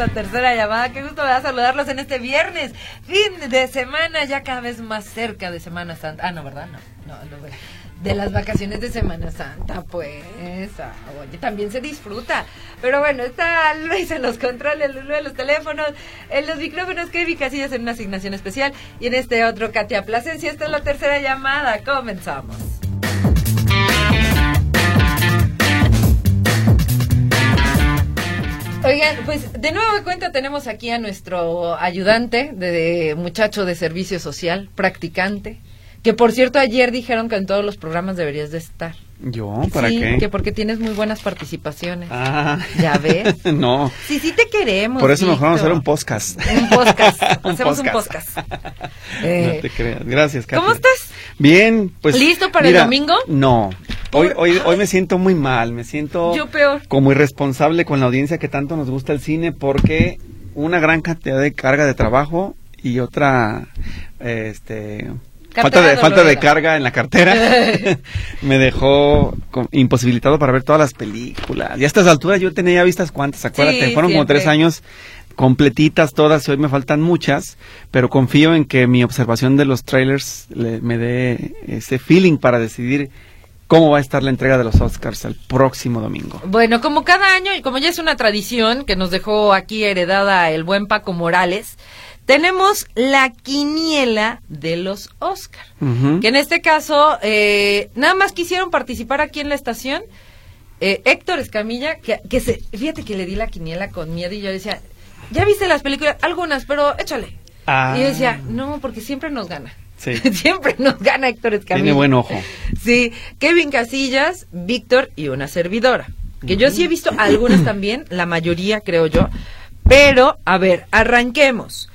La tercera llamada. Qué gusto me da saludarlos en este viernes, fin de semana, ya cada vez más cerca de Semana Santa. Ah, no, ¿verdad? No, no, de las vacaciones de Semana Santa, pues. Ah, oye, también se disfruta. Pero bueno, está Luis en los controles, en los teléfonos, en los micrófonos, Kevin Casillas en una asignación especial y en este otro Katia Plasencia. Esta es la tercera llamada. Comenzamos. Oigan, pues de nuevo de cuenta tenemos aquí a nuestro ayudante de, muchacho de servicio social, practicante, que por cierto ayer dijeron que en todos los programas deberías de estar. ¿Yo? ¿Para sí, qué? que porque tienes muy buenas participaciones. Ah. ¿Ya ves? no. Sí, sí te queremos. Por eso nos vamos a hacer un podcast. Un podcast. Un Hacemos un podcast. podcast. Eh, no te creas. Gracias, Katy. ¿Cómo estás? Bien, pues. ¿Listo para el domingo? No. Hoy, hoy, hoy me siento muy mal. Me siento Yo peor. como irresponsable con la audiencia que tanto nos gusta el cine porque una gran cantidad de carga de trabajo y otra, este. Falta de, falta de carga en la cartera me dejó con- imposibilitado para ver todas las películas. Y a estas alturas yo tenía ya vistas cuántas, acuérdate, Sí, fueron como tres años completitas todas y hoy me faltan muchas, pero confío en que mi observación de los trailers le- me dé ese feeling para decidir cómo va a estar la entrega de los Oscars el próximo domingo. Bueno, como cada año y como ya es una tradición que nos dejó aquí heredada el buen Paco Morales, tenemos la quiniela de los Oscar. Ujú. Que en este caso, eh, nada más quisieron participar aquí en la estación. eh, Héctor Escamilla, que, que se, fíjate que le di la quiniela con miedo y yo decía, ¿ya viste las películas? Algunas, pero échale. Ah. Y yo decía, no, porque siempre nos gana. Sí. siempre nos gana Héctor Escamilla. Tiene buen ojo. Sí, Kevin Casillas, Víctor y una servidora. Que yo sí he visto algunas también, la mayoría creo yo. Pero, a ver, arranquemos.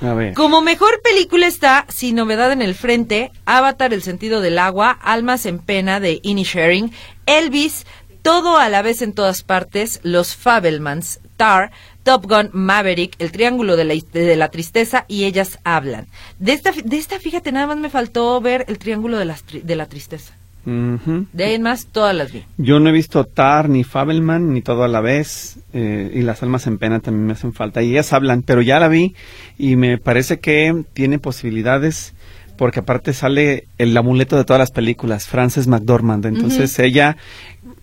A ver. Como mejor película está, sin novedad en el frente, Avatar, El sentido del agua, Almas en pena de Inisharing, Elvis, Todo a la vez en todas partes, Los Fabelmans, Tar, Top Gun, Maverick, El triángulo de la, de la tristeza y Ellas hablan. De esta, de esta, fíjate, nada más me faltó ver El triángulo de la, de la tristeza. De ahí en más, todas las vi. Yo no he visto Tar, ni Fabelman, ni todo a la vez, eh, y las almas en pena también me hacen falta. Y ellas hablan, pero ya la vi y me parece que tiene posibilidades, porque aparte sale el amuleto de todas las películas, Frances McDormand. Entonces ella,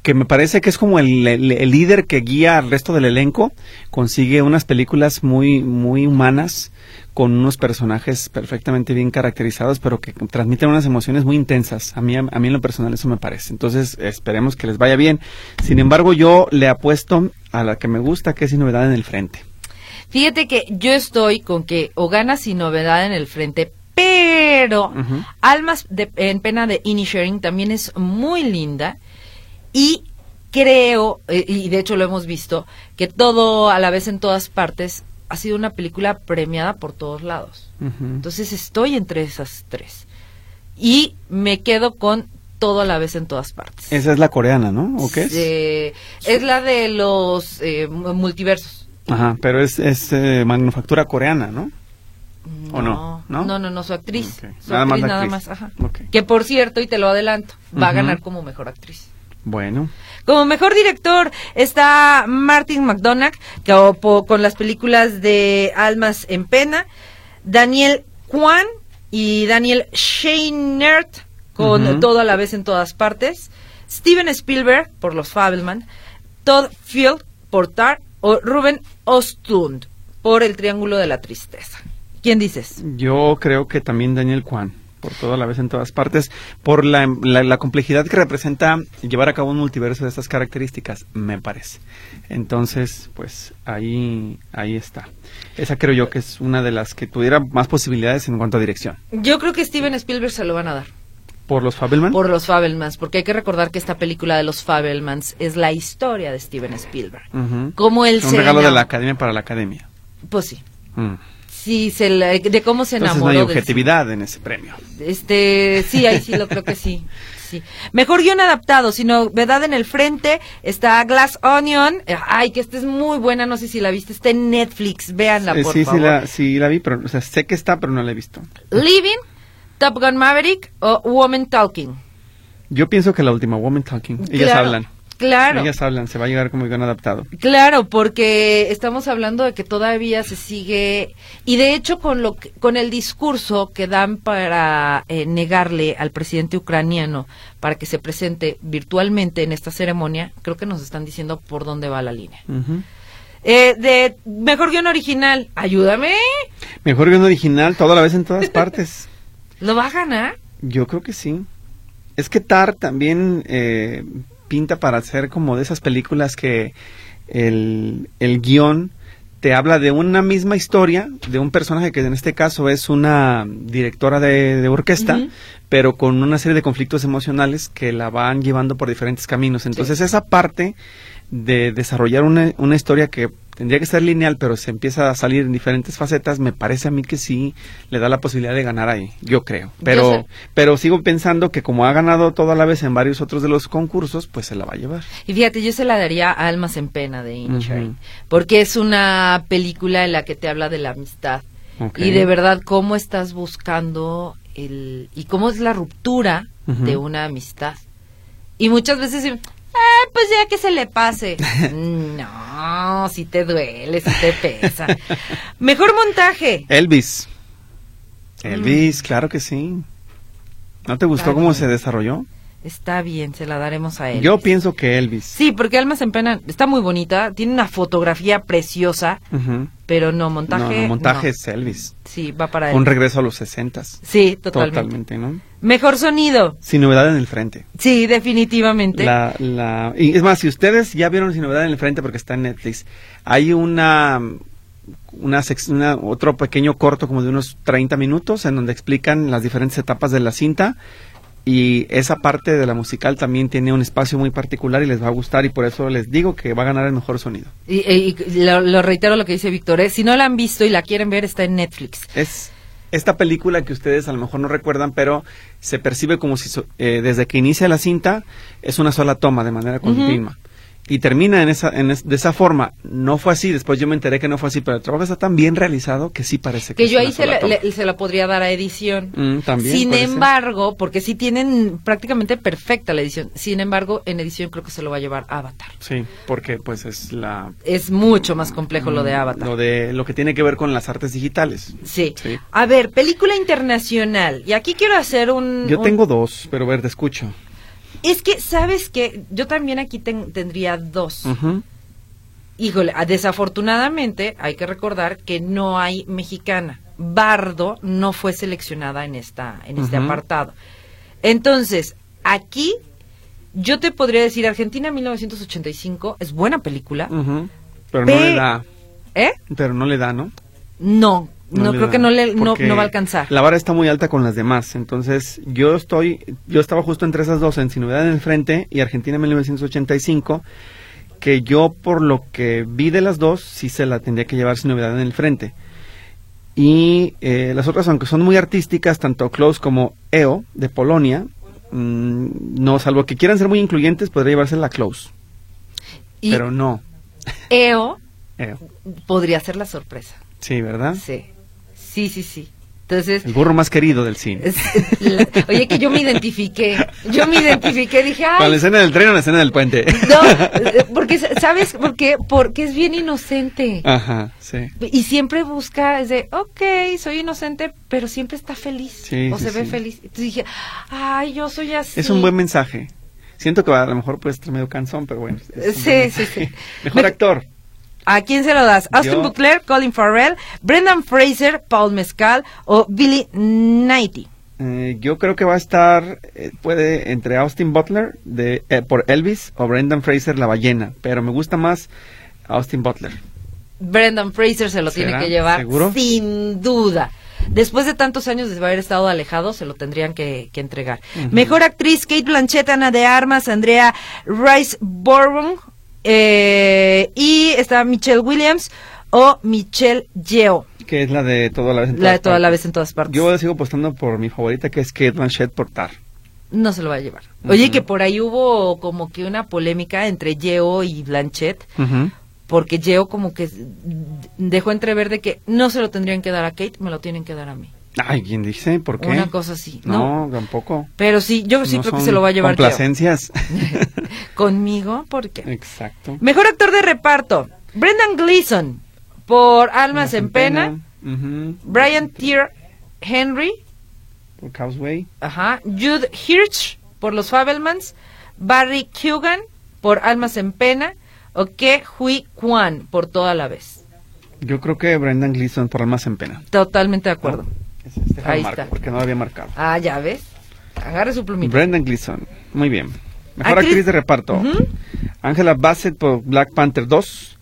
que me parece que es como el, el- el líder que guía al resto del elenco, consigue unas películas muy, muy humanas, con unos personajes perfectamente bien caracterizados, pero que transmiten unas emociones muy intensas. A mí, a mí en lo personal eso me parece. Entonces esperemos que les vaya bien. Sin embargo, yo le apuesto a la que me gusta, que es Sin Novedad en el Frente. Fíjate que yo estoy con que o gana sin novedad en el frente, pero. Almas de- en pena de Inisharing también es muy linda y creo, eh, y de hecho lo hemos visto, que todo a la vez en todas partes ha sido una película premiada por todos lados. Entonces estoy entre esas tres. Y me quedo con todo a la vez en todas partes. Esa es la coreana, ¿no? ¿O qué es? Eh, es la de los eh, mu- multiversos. Ajá, pero es, es eh, manufactura coreana, ¿no? ¿O no? ¿No? No, no, no, su actriz. Su Nada más actriz la nada actriz. más, ajá. Que por cierto, y te lo adelanto, va a ganar como mejor actriz. Bueno. Como mejor director está Martin McDonagh, que con las películas de Almas en Pena, Daniel Kwan y Daniel Scheinert con Ujú. Todo a la vez en todas partes, Steven Spielberg por Los Fabelman, Todd Field por Tar o Ruben Ostlund por El Triángulo de la Tristeza. ¿Quién dices? Yo creo que también Daniel Kwan, por toda la vez en todas partes, por la, la, la complejidad que representa llevar a cabo un multiverso de estas características, me parece. Entonces, pues ahí, ahí está. Esa creo yo que es una de las que tuviera más posibilidades en cuanto a dirección. Yo creo que Steven Spielberg se lo van a dar. ¿Por los Fabelman? Por los Fabelmans, porque hay que recordar que esta película de los Fabelmans es la historia de Steven Spielberg. Cómo él Un se regalo de la academia para la academia. Pues sí. Mm. Sí, se la- de cómo se Entonces enamoró no hay del objetividad en ese premio. Este, sí, ahí sí lo creo que sí. Sí. Mejor guion adaptado, sino Verdad en el Frente, está Glass Onion, ay, que esta es muy buena, no sé si la viste, está en Netflix, véanla Eh, por sí, favor. sí la, sí la vi, pero o sea, sé que está, pero no la he visto. Living, Top Gun Maverick o Woman Talking. Yo pienso que la última, Woman Talking, ellas Claro, hablan. Claro. Ellas hablan, se va a llegar como guion adaptado. Claro, porque estamos hablando de que todavía se sigue y de hecho con lo que- con el discurso que dan para eh, negarle al presidente ucraniano para que se presente virtualmente en esta ceremonia, creo que nos están diciendo por dónde va la línea. Eh, de mejor guion original, ayúdame, Mejor guion original, toda la vez en todas partes. lo va a ganar. Yo creo que sí. Es que Tar también eh, pinta para hacer como de esas películas que el, el guion te habla de una misma historia, de un personaje que en este caso es una directora de, de orquesta, pero con una serie de conflictos emocionales que la van llevando por diferentes caminos. Entonces esa parte de desarrollar una, una historia que tendría que ser lineal, pero se empieza a salir en diferentes facetas, me parece a mí que sí le da la posibilidad de ganar ahí, yo creo. Pero, pero sigo pensando que como ha ganado toda la vez en varios otros de los concursos, pues se la va a llevar. Y fíjate, yo se la daría a Almas en Pena de Ujú. porque es una película en la que te habla de la amistad y de verdad cómo estás buscando el y cómo es la ruptura de una amistad. Y muchas veces, ah, pues ya que se le pase. no, si te duele, si te pesa. Mejor montaje. Elvis. Elvis, claro que sí. ¿No te gustó cómo se desarrolló? Está bien, se la daremos a él. Yo pienso que Elvis. Sí, porque Almas en Pena está muy bonita, tiene una fotografía preciosa, pero no montaje. no, no, montaje no. es Elvis. Sí, va para él. Un regreso a los sesentas. Sí, totalmente. Totalmente, ¿no? Mejor sonido. Sin novedad en el frente. Sí, definitivamente. La, la, y es más, si ustedes ya vieron Sin novedad en el frente porque está en Netflix, hay una una, una- otro pequeño corto como de unos 30 minutos en donde explican las diferentes etapas de la cinta y esa parte de la musical también tiene un espacio muy particular y les va a gustar y por eso les digo que va a ganar el mejor sonido. Y, y- y lo, lo reitero lo que dice Víctor, ¿eh? si no la han visto y la quieren ver, está en Netflix. Es esta película que ustedes a lo mejor no recuerdan, pero se percibe como si so- eh, desde que inicia la cinta es una sola toma de manera continua. Y termina en esa, en es- de esa forma. No fue así, después yo me enteré que no fue así, pero el trabajo está tan bien realizado que sí parece que, Que es yo ahí se la, le- se la podría dar a edición. Mm, también Sin ser. embargo, porque sí tienen prácticamente perfecta la edición. Sin embargo, en edición creo que se lo va a llevar Avatar. Sí, porque pues es la... Es mucho más complejo lo de Avatar. Lo, de, lo que tiene que ver con las artes digitales. Sí. Sí. A ver, película internacional. Y aquí quiero hacer un... Yo un- tengo dos, pero a ver, te escucho. Es que, ¿sabes qué? Yo también aquí ten- tendría dos. Híjole, desafortunadamente hay que recordar que no hay mexicana. Bardo no fue seleccionada en esta en este apartado. Entonces, aquí yo te podría decir Argentina 1985 es buena película. Pero Pe- no le da, ¿Eh? pero no le da, ¿no? No, no, creo da, que no le no, va a alcanzar. La vara está muy alta con las demás, entonces yo estoy, yo estaba justo entre esas dos, en Sin Novedad en el Frente y Argentina 1985, que yo por lo que vi de las dos, sí se la tendría que llevar Sin Novedad en el Frente. Y eh, las otras, aunque son muy artísticas, tanto Close como EO de Polonia, mm, no, salvo que quieran ser muy incluyentes, podría llevarse la Close, y pero no EO EO. podría ser la sorpresa. Sí, ¿verdad? Sí. Sí, sí, sí. Entonces, El burro más querido del cine. es- la- oye que yo me identifiqué. Yo me identifiqué, dije, ¿Con la ay, escena del tren o la escena del puente? No, porque sabes por qué? Porque es bien inocente. Ajá, sí. Y siempre busca, es de, ok, soy inocente, pero siempre está feliz. Sí, o sí, se ve sí. feliz. Entonces dije, ay, yo soy así. Es un buen mensaje. Siento que a lo mejor puede estar medio cansón, pero bueno. Sí, buen sí, sí. Mejor Me- actor. ¿A quién se lo das? ¿Austin Yo- Butler, Colin Farrell, Brendan Fraser, Paul Mescal o Billy Knighty? Eh, yo creo que va a estar, eh, puede, entre Austin Butler de, eh, por Elvis o Brendan Fraser, La Ballena, pero me gusta más Austin Butler. Brendan Fraser se lo tiene que llevar ¿Seguro? sin duda. Después de tantos años de haber estado alejado, se lo tendrían que, que entregar. Mejor actriz, Kate Blanchett, Ana de Armas, Andrea Rice Bourbon, eh, y está Michelle Williams o Michelle Yeoh, Que es la de toda la vez en la de todas toda la partes. vez en todas partes. Yo sigo apostando por mi favorita, que es Kate Blanchett por Tar. No se lo va a llevar. Oye, que por ahí hubo como que una polémica entre Yeoh y Blanchett, porque Yeoh como que dejó entrever de que no se lo tendrían que dar a Kate, me lo tienen que dar a mí. Ay, ¿quién dice? ¿Por qué? Una cosa así. No, No, tampoco. pero sí, yo sí No creo que se lo va a llevar. Complacencias. Conmigo, ¿por qué? Exacto. Mejor actor de reparto, Brendan Gleeson, por Almas en Pena. Brian Tier Henry, Por Causeway. ajá, Jude Hirsch, por Los Fabelmans, Barry Kugan, por Almas en Pena, o Ke Hui Kwan, por Toda la Vez. Yo creo que Brendan Gleeson por Almas en Pena. Totalmente de acuerdo. Este Ahí marco, está. Porque no lo había marcado. Ah, ya ves. Agarre su plumita. Brendan Gleeson. Muy bien. Mejor Actriz- actriz, de reparto. Angela Bassett por Black Panther 2.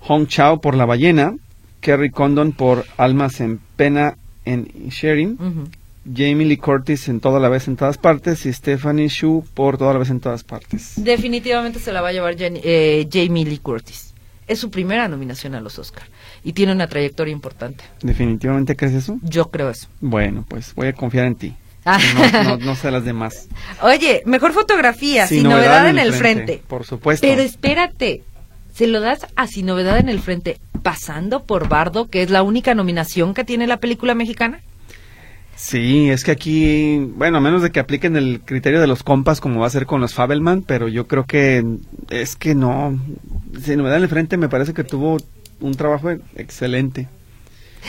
Hong Chao por La Ballena. Kerry Condon por Almas en Pena en Sharing. Jamie Lee Curtis en Toda la Vez en Todas Partes. Y Stephanie Shu por Toda la Vez en Todas Partes. Definitivamente se la va a llevar Jenny- eh, Jamie Lee Curtis. Es su primera nominación a los Oscar y tiene una trayectoria importante. ¿Definitivamente crees eso? Yo creo eso. Bueno, pues voy a confiar en ti. Ah. No, no, no sé las demás. Oye, mejor fotografía, sin, novedad, en el frente. Por supuesto. Pero espérate, se lo das a Sin Novedad en el Frente, pasando por Bardo, que es la única nominación que tiene la película mexicana. Sí, es que aquí, bueno, a menos de que apliquen el criterio de los compas como va a ser con los Fabelman, pero yo creo que es que no. Si no me da en el frente, me parece que tuvo un trabajo excelente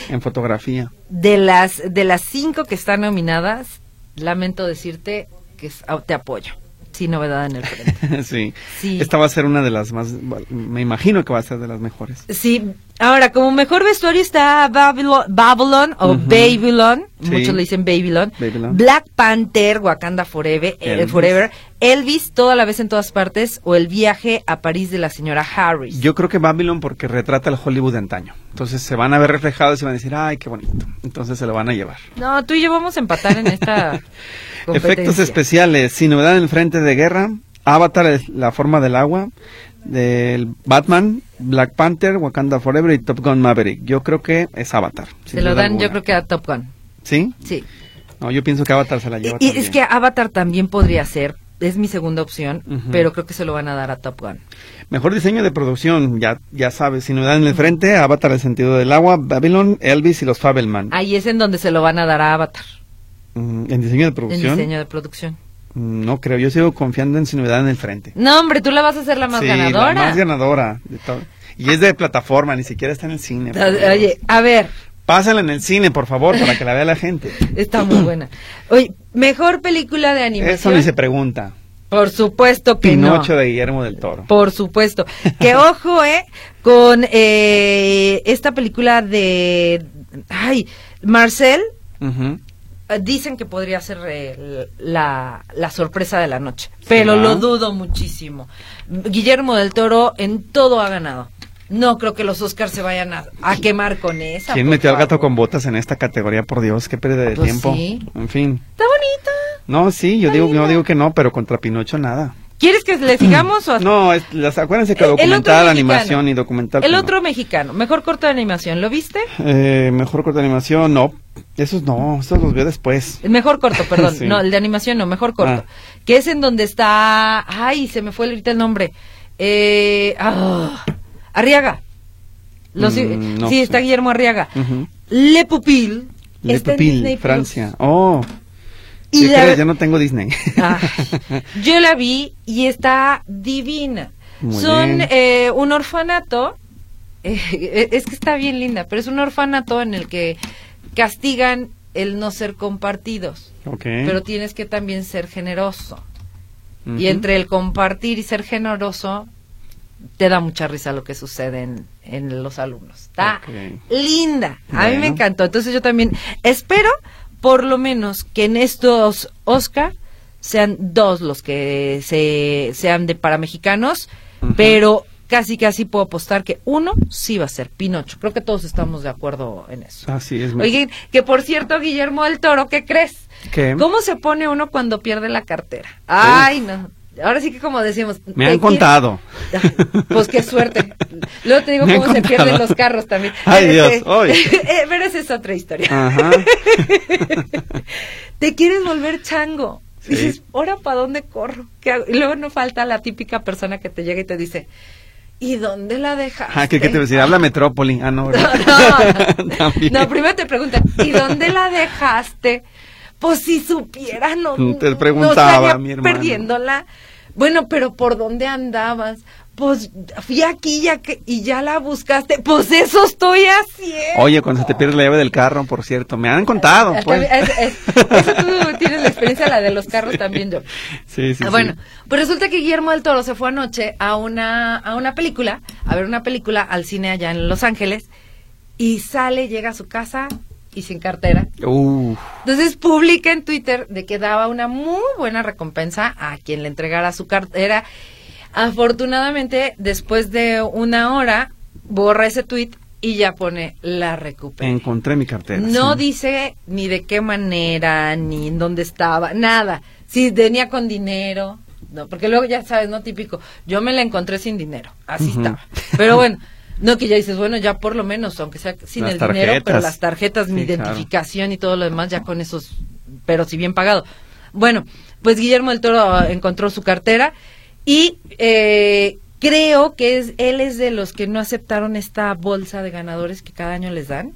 en fotografía. De las, de las cinco que están nominadas, lamento decirte que ah, te apoyo. Sin novedad en el frente. sí. Sí. Esta va a ser una de las más, me imagino que va a ser de las mejores. Sí, ahora como mejor vestuario está Babylon, Babylon o. Babylon, Sí. muchos le dicen Babylon, Babylon. Black Panther, Wakanda Forever, eh. Forever, Elvis, toda la vez en todas partes, o el viaje a París de la señora Harris. Yo creo que Babylon porque retrata el Hollywood de antaño. Entonces se van a ver reflejados y van a decir, ay, qué bonito. Entonces se lo van a llevar. No, tú y yo vamos a empatar en esta. Efectos especiales, sin novedad en el frente de guerra, Avatar, es la forma del agua, del Batman, Black Panther, Wakanda Forever y Top Gun Maverick. Yo creo que es Avatar. Se lo dan, yo creo que a Top Gun. ¿Sí? Sí. No, yo pienso que Avatar se la Y, lleva y también. es que Avatar también podría ser, es mi segunda opción, pero creo que se lo van a dar a Top Gun. Mejor diseño de producción, ya, ya sabes, sin novedad en el frente, Avatar, el sentido del agua, Babylon, Elvis y los Fabelman. Ahí es en donde se lo van a dar a Avatar, Mm, en diseño de en producción, diseño de producción. mm, no creo, yo sigo confiando en sin novedad en el frente. No, hombre, tú la vas a hacer la más Sí, ganadora. La más ganadora. de todo. Y es de plataforma, ni siquiera está en el cine. Oye, a ver, Pásala en el cine, por favor, para que la vea la gente. está muy buena. Oye, mejor película de animación. Eso ni se pregunta. Por supuesto que Pinocho no. de Guillermo del Toro. Por supuesto. Que ojo, eh, con eh, esta película de, ay, Marcel. Dicen que podría ser eh, la, la sorpresa de la noche, pero lo dudo muchísimo. Guillermo del Toro en todo ha ganado. No creo que los Oscars se vayan a, a quemar con esa. ¿Quién metió al gato con botas en esta categoría? Por Dios, qué pérdida de Pues tiempo. sí. En fin. Está bonita. No, sí, yo Está digo, yo digo que no, pero contra Pinocho nada. ¿Quieres que le sigamos o No, es- las, acuérdense que El- el documental, animación y documental. El pues, otro mexicano, mejor corto de animación, ¿lo viste? Eh, mejor corto de animación, no. Esos no, esos los veo después. El Mejor corto, perdón. Sí. No, el de animación no, mejor corto. Ah. Que es en donde está. Ay, se me fue ahorita el nombre. Eh, ah, Arriaga. Los- Mm, no sí, sé. está Guillermo Arriaga. Le Pupil. Le está en Pupil, Plus. Francia. Oh. Y ¿Qué la-? Yo no tengo Disney. Ay, yo la vi y está divina. Muy Son eh, un orfanato, eh, es que está bien linda, pero es un orfanato en el que castigan el no ser compartidos, pero tienes que también ser generoso. Y entre el compartir y ser generoso, te da mucha risa lo que sucede en, en los alumnos. Está linda. A mí me Bueno. encantó. Entonces yo también espero por lo menos que en estos Oscar sean dos los que se, sean de para mexicanos, pero casi casi puedo apostar que uno sí va a ser Pinocho. Creo que todos estamos de acuerdo en eso. Así es. Oigan, que por cierto, Guillermo del Toro, ¿qué crees? ¿Qué? ¿Cómo se pone uno cuando pierde la cartera? Ay, no. Ahora sí que como decimos... Me han quiere- contado. Pues qué suerte. Luego te digo cómo se pierden los carros también. Ay, Dios, hoy. eh, Pero esa es otra historia. Ajá. Te quieres volver chango. Sí. Dices, ¿ahora para dónde corro? ¿Qué hago? Y luego no falta la típica persona que te llega y te dice, ¿y dónde la dejaste? Ah, ¿qué, qué te voy a decir? Habla Metrópoli. Ah, no. No, ¿verdad? no, También. no, primero te preguntan, ¿y dónde la dejaste? Pues si supieras, no, Te preguntaba, mi hermano. perdiéndola. Bueno, pero ¿por dónde andabas? Pues fui aquí ya que, y ya la buscaste. Pues eso estoy haciendo. Oye, cuando se te pierde la llave del carro, por cierto. Me han contado, pues. es- es- eso tú tienes la experiencia, la de los carros también yo. Sí, sí, Ah, sí. Bueno, pues resulta que Guillermo del Toro se fue anoche a una, a una película, a ver una película al cine allá en Los Ángeles, y sale, llega a su casa y sin cartera. Uf. Entonces publica en Twitter de que daba una muy buena recompensa a quien le entregara su cartera. Afortunadamente, después de una hora, borra ese tweet y ya pone la recupera. encontré mi cartera. No sí. dice ni de qué manera, ni en dónde estaba, nada. Si venía con dinero, no, porque luego ya sabes, no típico. Yo me la encontré sin dinero, así estaba. Pero bueno, no que ya dices, bueno, ya por lo menos, aunque sea sin Las el dinero, pero las tarjetas, mi claro. identificación y todo lo demás, ya con esos, pero si bien pagado. Bueno, pues Guillermo del Toro ah, encontró su cartera y eh, creo que es, él es de los que no aceptaron esta bolsa de ganadores que cada año les dan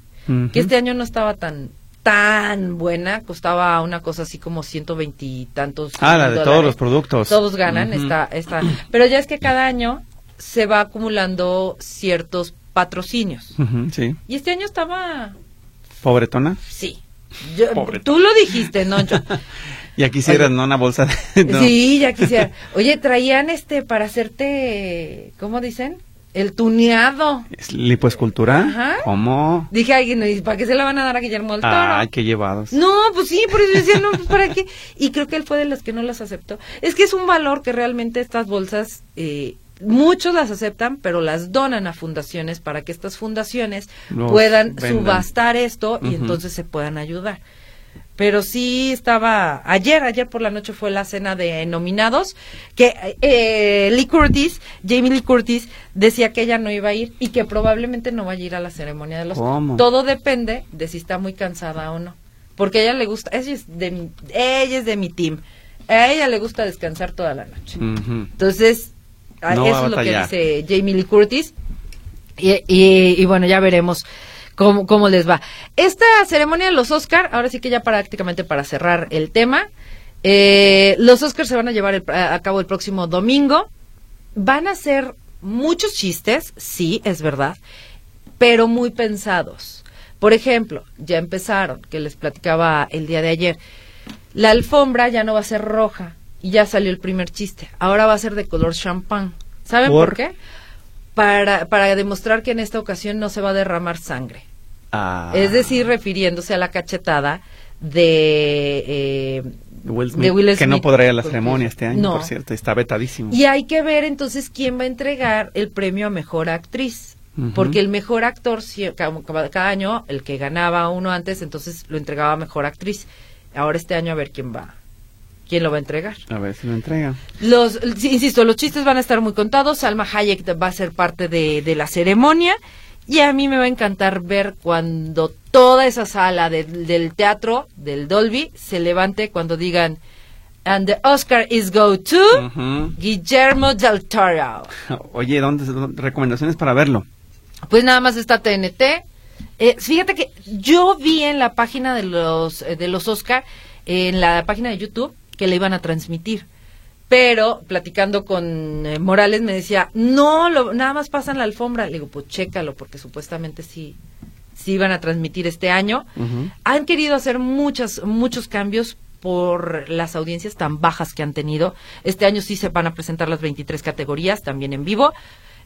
que este año no estaba tan tan buena, costaba una cosa así como ciento veintitantos. Ah, la de todos los productos. Todos ganan, esta, esta. Pero ya es que cada año se va acumulando ciertos patrocinios. Sí. Y este año estaba, Pobretona. sí. Yo- Pobre. tú lo dijiste, no yo. Ya quisieras, Oye. ¿no? Una bolsa de... no. Sí, ya quisiera. Oye, traían este para hacerte, ¿cómo dicen? El tuneado. ¿Es ¿Lipoescultura? Ajá. ¿Cómo? Dije, ay, ¿y ¿para qué se la van a dar a Guillermo del Toro? Ay, qué llevados. No, pues sí, por eso decía, no, pues para qué. Y creo que él fue de los que no las aceptó. Es que es un valor que realmente estas bolsas, eh, muchos las aceptan, pero las donan a fundaciones para que estas fundaciones Los puedan vendan. subastar esto y entonces se puedan ayudar. Pero sí estaba, ayer, ayer por la noche fue la cena de nominados, que eh, Lee Curtis, Jamie Lee Curtis, decía que ella no iba a ir y que probablemente no vaya a ir a la ceremonia de los... ¿Cómo? Todo depende de si está muy cansada o no. Porque a ella le gusta, ella es de mi, ella es de mi team. A ella le gusta descansar toda la noche. Entonces, No va eso es lo que dice Jamie Lee Curtis. Y, y- y bueno, ya veremos cómo, cómo les va. Esta ceremonia de los Oscar, ahora sí que ya prácticamente para cerrar el tema, eh, los Oscars se van a llevar el- a cabo el próximo domingo. Van a ser muchos chistes, sí, es verdad, pero muy pensados. Por ejemplo, ya empezaron, que les platicaba el día de ayer, la alfombra ya no va a ser roja y ya salió el primer chiste. Ahora va a ser de color champán. ¿Saben por, ¿Por? qué? Para, para demostrar que en esta ocasión no se va a derramar sangre. Ah. Es decir, refiriéndose a la cachetada de, eh, Will Smith, de Will que no podrá ir a la ceremonia este año, No. por cierto, está vetadísimo. Y hay que ver entonces quién va a entregar el premio a mejor actriz. Porque el mejor actor, cada año, el que ganaba uno antes, entonces lo entregaba a mejor actriz. Ahora este año a ver quién va, quién lo va a entregar. A ver si lo entrega. Los, insisto, los chistes van a estar muy contados. Salma Hayek va a ser parte de, de la ceremonia. Y a mí me va a encantar ver cuando toda esa sala del- del teatro, del Dolby, se levante cuando digan, and the Oscar is go to. Guillermo del Toro. Oye, ¿dónde, dónde- recomendaciones para verlo? Pues nada más está TNT. Eh, fíjate que yo vi en la página de los eh, de los Oscar, en la página de YouTube, que le iban a transmitir. Pero platicando con eh, Morales me decía, no, lo- nada más pasan la alfombra. Le digo, pues chécalo, porque supuestamente sí, sí iban a transmitir este año. Han querido hacer muchas, muchos cambios por las audiencias tan bajas que han tenido. Este año sí se van a presentar las 23 categorías, también en vivo.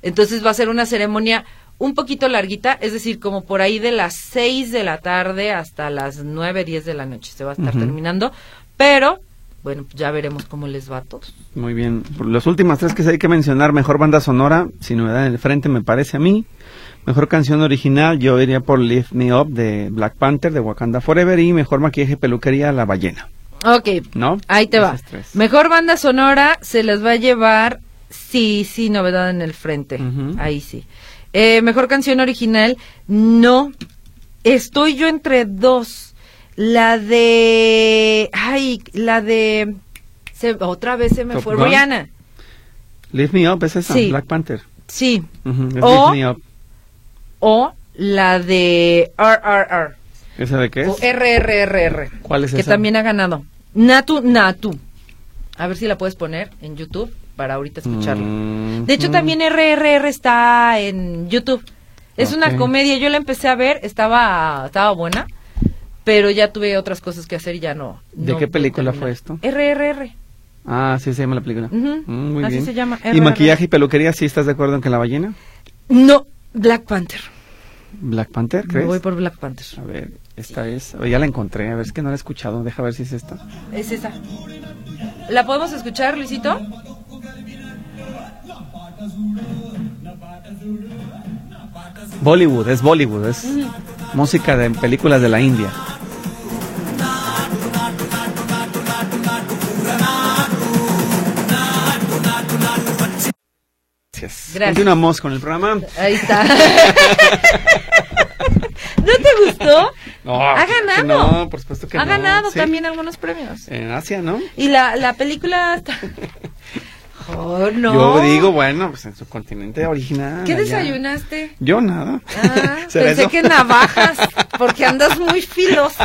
Entonces va a ser una ceremonia un poquito larguita, es decir, como por ahí de las 6 de la tarde hasta las 9, 10 de la noche se va a estar terminando, pero bueno, ya veremos cómo les va a todos. Muy bien. Por Las últimas tres que hay que mencionar, mejor banda sonora, sin novedad en el frente me parece a mí. Mejor canción original, yo iría por Lift Me Up de Black Panther, de Wakanda Forever. Y mejor maquillaje peluquería, La Ballena. Ok, ¿No? ahí te va. Tres. Mejor banda sonora se les va a llevar, sí, sí, novedad en el frente. Ahí sí. Eh, mejor canción original, no. Estoy yo entre dos. La de. Ay, la de. se- otra vez se me Top fue. Gun. Rihanna. Lift Me Up es esa, Sí. Black Panther. Sí. O- Lift Me Up. O la de RRR. ¿Esa de qué es? O RRRR. ¿Cuál es que esa? también ha ganado. Natu Natu. A ver si la puedes poner en YouTube para ahorita escucharla. Mm, De hecho, mm. también RRR está en YouTube. Es una comedia. Yo la empecé a ver, estaba, estaba buena, pero ya tuve otras cosas que hacer y ya no. ¿De no qué película fue esto? RRR. Ah, sí se llama la película. Ujú, Mm, muy así bien. se llama, ¿Y maquillaje y peluquería, sí estás de acuerdo en que La Ballena? No, Black Panther. Black Panther, Me ¿crees? voy por Black Panther. A ver, esta es... oh, ya la encontré, a ver, es que no la he escuchado, deja ver si es esta. Es esa. ¿La podemos escuchar, Luisito? Bollywood, es Bollywood, es música de películas de la India. Gracias. Gracias. Continuamos con el programa. Ahí está. ¿No te gustó? No, ha ganado. no, por supuesto que ha no, ganado sí. también algunos premios. En Asia, ¿no? Y la, la película está... Oh, no. Yo digo, bueno, pues en su continente original. ¿Qué allá. desayunaste? Yo nada. Ah, ¿Será pensé eso? que navajas, porque andas muy filoso.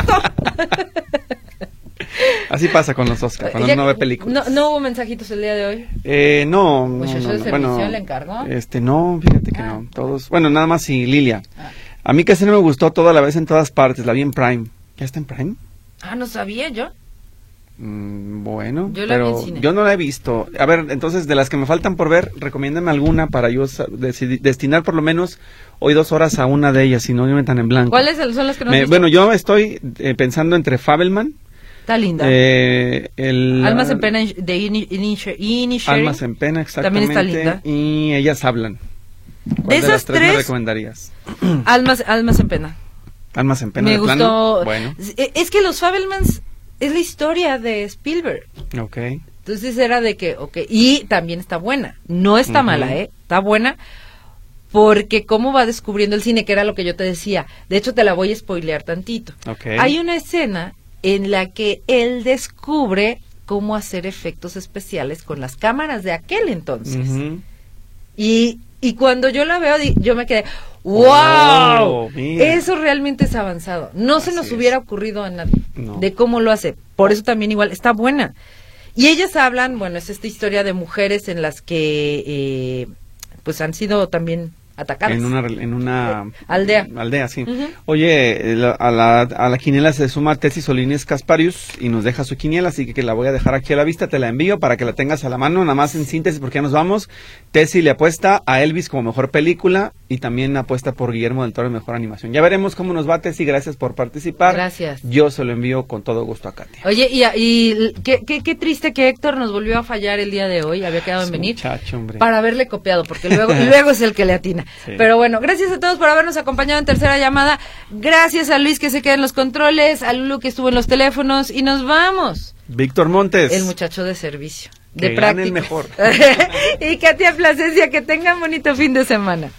Así pasa con los Oscars, cuando uno ve películas. No, no hubo mensajitos el día de hoy. Eh, no, no, Muchacho no, no, bueno. Este, no, fíjate que Ah. no. Todos, bueno, nada más y Lilia. Ah. A mí casi no me gustó toda la vez en todas partes. La vi en Prime. ¿Ya está en Prime? Ah, no sabía yo. Mm, bueno, Yo pero yo no la he visto. A ver, entonces, de las que me faltan por ver, recomiéndame alguna para yo destinar por lo menos hoy dos horas a una de ellas, si no me metan en blanco. ¿Cuáles son las que no has Me- visto? bueno, yo estoy eh, pensando entre Fabelman, Está linda. eh, el... Almas en pena de. Almas en pena, exactamente. También está linda. Y ellas hablan. ¿Cuál De esas las tres, me recomendarías? Almas, Almas en pena. Almas en pena Me de gustó. plano. Bueno, Es- Es que los Fabelmans es la historia de Spielberg. ok. Entonces era de que, ok, y también está buena. No está mala, ¿eh? Está buena. Porque cómo va descubriendo el cine, que era lo que yo te decía. De hecho, te la voy a spoilear tantito. Ok. Hay una escena en la que él descubre cómo hacer efectos especiales con las cámaras de aquel entonces. Y, y cuando yo la veo, yo me quedé, ¡wow! Oh. Eso realmente es avanzado. No se nos es. hubiera ocurrido a nadie No. de cómo lo hace. Por eso también igual está buena. Y ellas hablan, bueno, es esta historia de mujeres en las que eh, pues han sido también atacadas. En una, en una Eh, aldea. Aldea, sí. Oye, la- a, la, a la quiniela se suma Tessie Solines Casparius y nos deja su quiniela, así que, que la voy a dejar aquí a la vista, te la envío para que la tengas a la mano, nada más en síntesis porque ya nos vamos. Tessie le apuesta a Elvis como mejor película y también apuesta por Guillermo del Toro mejor animación. Ya veremos cómo nos va Tessie, gracias por participar. Gracias. Yo se lo envío con todo gusto a Katia. Oye, y, y qué, qué, qué triste que Héctor nos volvió a fallar el día de hoy, había quedado en venir. muchacho, hombre. para haberle copiado, porque luego, luego es el que le atina. Sí. Pero bueno, gracias a todos por habernos acompañado en tercera llamada. Gracias a Luis que se queda en los controles, a Lulu que estuvo en los teléfonos y nos vamos. Víctor Montes. El muchacho de servicio, de Que el práctica. mejor. y Katia Plasencia, que tengan bonito fin de semana.